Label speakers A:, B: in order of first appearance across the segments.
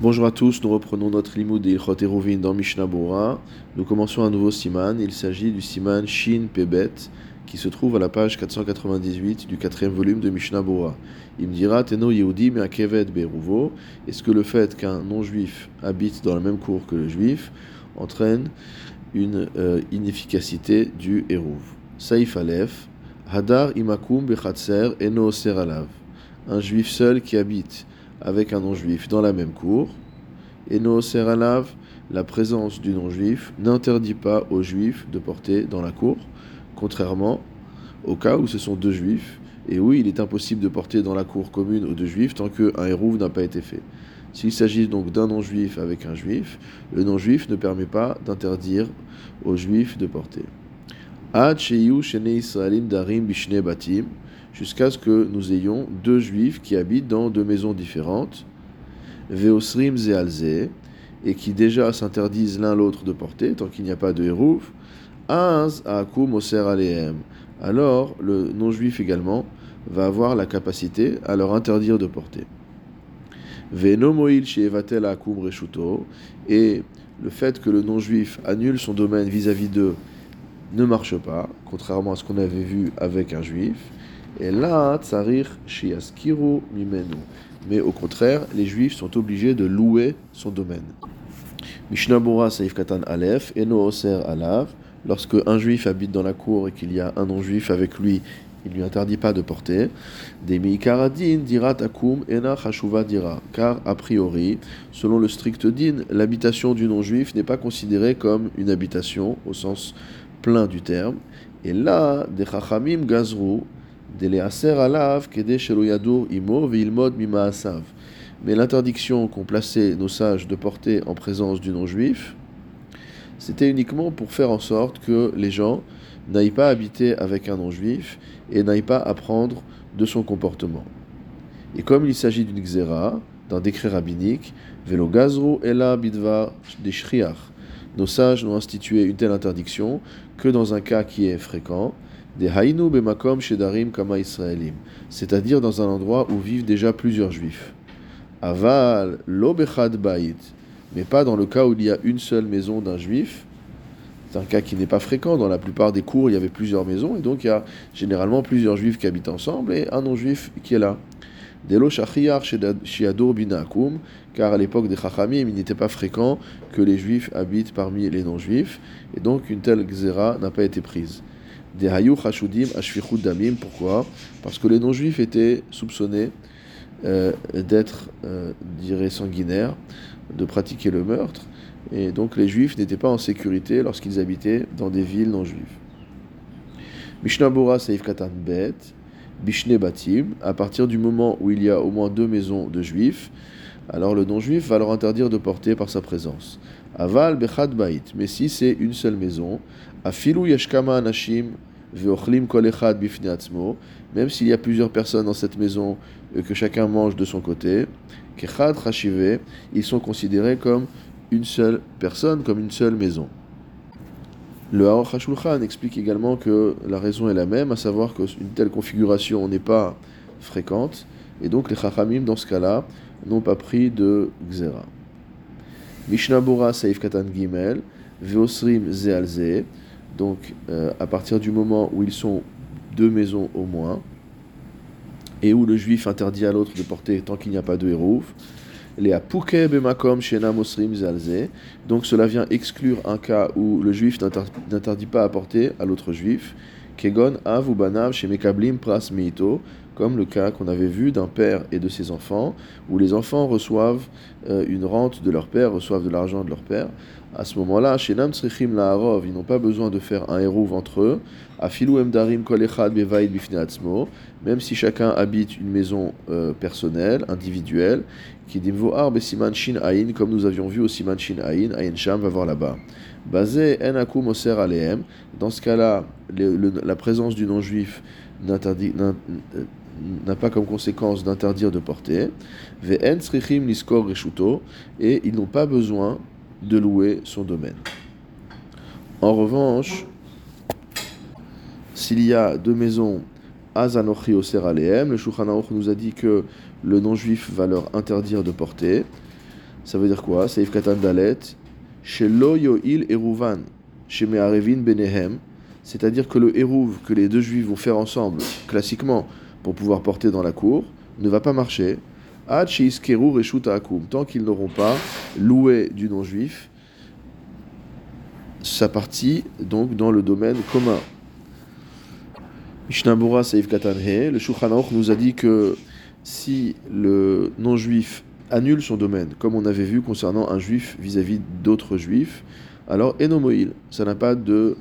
A: Bonjour à tous, nous reprenons notre limoud de Ilchot Eruvin dans Mishnah. Nous commençons un nouveau siman, il s'agit du siman Shin Pebet qui se trouve à la page 498 du quatrième volume de Mishnah Bora. Il me dira Teno Yehudi mais. Est-ce que le fait qu'un non-juif habite dans la même cour que le juif entraîne une euh, inefficacité du Eruv Saif Aleph Hadar Imakum Bechatser Eno Seralav. Un juif seul qui habite avec un non-juif dans la même cour. Eno Seralav, la présence du non-juif n'interdit pas aux juifs de porter dans la cour, contrairement au cas où ce sont deux juifs, et oui, il est impossible de porter dans la cour commune aux deux juifs tant qu'un hérouve n'a pas été fait. S'il s'agit donc d'un non-juif avec un juif, le non-juif ne permet pas d'interdire aux juifs de porter. darim batim, jusqu'à ce que nous ayons deux juifs qui habitent dans deux maisons différentes, veosrim zealze, et qui déjà s'interdisent l'un l'autre de porter, tant qu'il n'y a pas de hérouv, az akum oser alehem. Alors le non-juif également va avoir la capacité à leur interdire de porter. Venomoil shevatel akum reshuto, et le fait que le non-juif annule son domaine vis-à-vis d'eux ne marche pas, contrairement à ce qu'on avait vu avec un juif. Et là, tsarir shiaskiru mimenu. Mais au contraire, les juifs sont obligés de louer son domaine. Mishnah Bora Saif Katan Aleph, Eno Oser Alav. Lorsque un juif habite dans la cour et qu'il y a un non-juif avec lui, il ne lui interdit pas de porter. Demi karadin dirat akum ena chashuva dira. Car a priori, selon le strict din, l'habitation du non-juif n'est pas considérée comme une habitation au sens plein du terme. Et là, des chachamim gazru mais l'interdiction qu'ont placé nos sages de porter en présence du non-juif, c'était uniquement pour faire en sorte que les gens n'aillent pas habiter avec un non-juif et n'aillent pas apprendre de son comportement. Et comme il s'agit d'une xéra, d'un décret rabbinique, ela bidva nos sages n'ont institué une telle interdiction que dans un cas qui est fréquent, des Hainu bemakom shedarim kama Israelim, c'est-à-dire dans un endroit où vivent déjà plusieurs juifs. Aval lo bechad bait, mais pas dans le cas où il y a une seule maison d'un juif. C'est un cas qui n'est pas fréquent. Dans la plupart des cours, il y avait plusieurs maisons, et donc il y a généralement plusieurs juifs qui habitent ensemble et un non-juif qui est là. Delo shiador binakum, car à l'époque des Chachamim, il n'était pas fréquent que les juifs habitent parmi les non-juifs, et donc une telle xéra n'a pas été prise. Des Hayou Hashudim Ashfichut Damim. Pourquoi? Parce que les non-juifs étaient soupçonnés euh, d'être, euh, dirais, sanguinaires, de pratiquer le meurtre. Et donc les juifs n'étaient pas en sécurité lorsqu'ils habitaient dans des villes non-juives. Mishnah Bora Seif Katan Bet, Bishne Batim, à partir du moment où il y a au moins deux maisons de juifs, alors le non-juif va leur interdire de porter par sa présence. Aval Bechad Bait, mais si c'est une seule maison, Afilu Yashkama Anashim Veochlim Kol Echad Bifne Atzmo, même s'il y a plusieurs personnes dans cette maison et que chacun mange de son côté, Kechad Chashive, ils sont considérés comme une seule personne, comme une seule maison. Le Aruch HaShulchan explique également que la raison est la même, à savoir qu'une telle configuration n'est pas fréquente, et donc les Chachamim, dans ce cas-là, n'ont pas pris de Xera. Mishnah Bora Saif Katan Gimel, Veosrim Zealze, donc euh, à partir du moment où ils sont deux maisons au moins, et où le juif interdit à l'autre de porter tant qu'il n'y a pas de hérouf, les apuke bemakom shena mosrim zalze. Donc cela vient exclure un cas où le juif n'interdit pas à porter à l'autre juif. Kegon av ou banav chez mekablim pras meito, comme le cas qu'on avait vu d'un père et de ses enfants, où les enfants reçoivent euh, une rente de leur père, reçoivent de l'argent de leur père. À ce moment-là, chez Nam Tzrichim La'arov, ils n'ont pas besoin de faire un héros entre eux. Afilu Emdarim Kolechad Bifneatzmo, même si chacun habite une maison euh, personnelle, individuelle, qui dimvo arbe siman shin comme nous avions vu au siman shin aïn, aïn sham va voir là-bas. Basé en akum oser aleem, dans ce cas-là, la présence du non-juif n'interdit n'a pas comme conséquence d'interdire de porter. Et ils n'ont pas besoin de louer son domaine. En revanche, s'il y a deux maisons, Azanochi Oser le Shulchan nous a dit que le non-juif va leur interdire de porter. Ça veut dire quoi? Katan Yoil Eruvan, chez Meharevin Benehem, c'est-à-dire que le Eruv que les deux juifs vont faire ensemble, classiquement, pour pouvoir porter dans la cour, ne va pas marcher. Tant qu'ils n'auront pas loué du non-juif sa partie, donc dans le domaine commun. Mishnabura Saif le Shulchan nous a dit que si le non-juif annule son domaine, comme on avait vu concernant un juif vis-à-vis d'autres juifs, alors enomoil, ça n'a pas de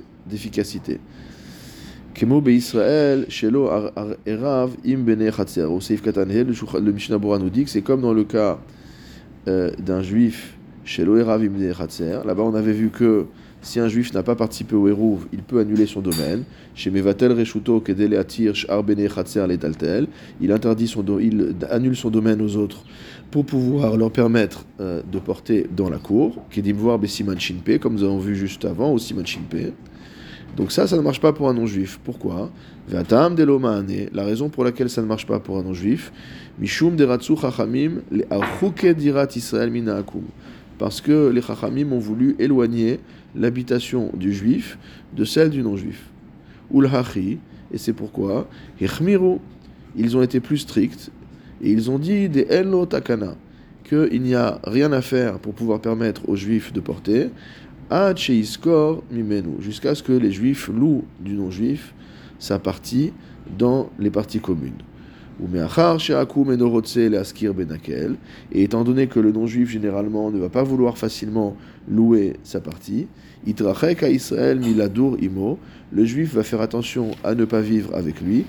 A: Kemo Israël, Shelo Erav Im Bene Chatzer. Au Seif Katanhe, le Mishnah nous dit que c'est comme dans le cas d'un juif, Shelo Erav Im Bene Chatzer. Là-bas, on avait vu que si un juif n'a pas participé au Hérouv, il peut annuler son domaine. Chez Mevatel Reshuto Kedele Atir Shar Bene Chatzer Letaltel, il interdit son il annule son domaine aux autres pour pouvoir leur permettre euh, de porter dans la cour. Kedim voir Besiman Shinpe, comme nous avons vu juste avant, au Siman Shinpe. Donc ça, ça ne marche pas pour un non-juif. Pourquoi? La raison pour laquelle ça ne marche pas pour un non-juif, Parce que les chachamim ont voulu éloigner l'habitation du juif de celle du non-juif. Et c'est pourquoi, ils ont été plus stricts, et ils ont dit des Elo Takana, qu'il n'y a rien à faire pour pouvoir permettre aux juifs de porter, jusqu'à ce que les juifs louent du non-juif sa partie dans les parties communes. Ben Et étant donné que le non-juif généralement ne va pas vouloir facilement louer sa partie, imo, le juif va faire attention à ne pas vivre avec lui,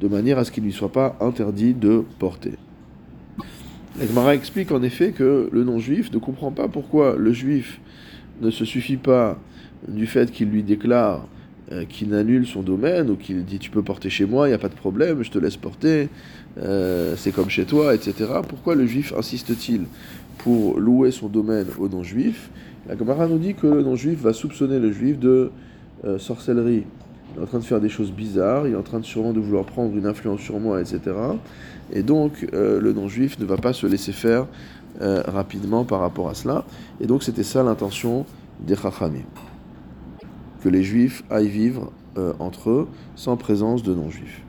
A: de manière à ce qu'il ne soit pas interdit de porter. La explique en effet que le non-juif ne comprend pas pourquoi le juif ne se suffit pas du fait qu'il lui déclare euh, qu'il annule son domaine ou qu'il dit tu peux porter chez moi, il n'y a pas de problème, je te laisse porter, euh, c'est comme chez toi, etc. Pourquoi le juif insiste-t-il pour louer son domaine au non-juif? La nous dit que le non-juif va soupçonner le juif de euh, sorcellerie il est en train de faire des choses bizarres, il est en train de sûrement de vouloir prendre une influence sur moi, etc. Et donc euh, le non-juif ne va pas se laisser faire euh, rapidement par rapport à cela. Et donc c'était ça l'intention des Chachamim. Que les juifs aillent vivre euh, entre eux sans présence de non-juifs.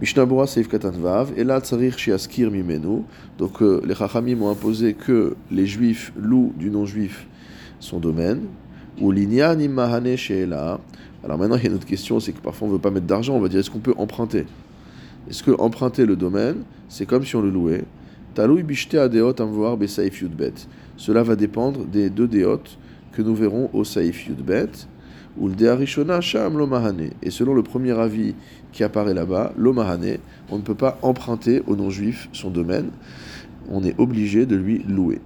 A: Mishnabura Seif Katanvav, et là Tsarir Shiaskir Mimenu. Donc les Chachamim ont imposé que les juifs louent du non-juif son domaine. Ou she'ela. Alors maintenant, il y a une autre question, c'est que parfois on ne veut pas mettre d'argent, on va dire est-ce qu'on peut emprunter? Est-ce que emprunter le domaine, c'est comme si on le louait? Taloui bishte adeot yudbet. Cela va dépendre des deux déot que nous verrons au saif yudbet. Ou deharishona sham lomahane. Et selon le premier avis qui apparaît là-bas, lomahane, on ne peut pas emprunter au non-juif son domaine, on est obligé de lui louer.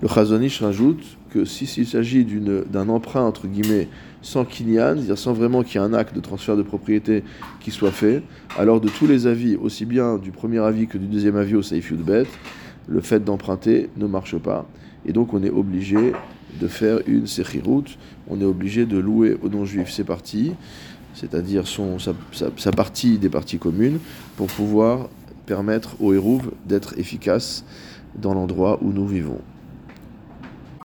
A: Le Chazonish rajoute que s'il s'agit d'un emprunt entre guillemets sans kinyan, c'est-à-dire sans vraiment qu'il y ait un acte de transfert de propriété qui soit fait, alors de tous les avis, aussi bien du premier avis que du deuxième avis au Saif Bet, le fait d'emprunter ne marche pas. Et donc on est obligé de faire une sechirout, on est obligé de louer aux non-juifs ses parties, c'est-à-dire sa, partie des parties communes, pour pouvoir permettre au Hérouv d'être efficace dans l'endroit où nous vivons.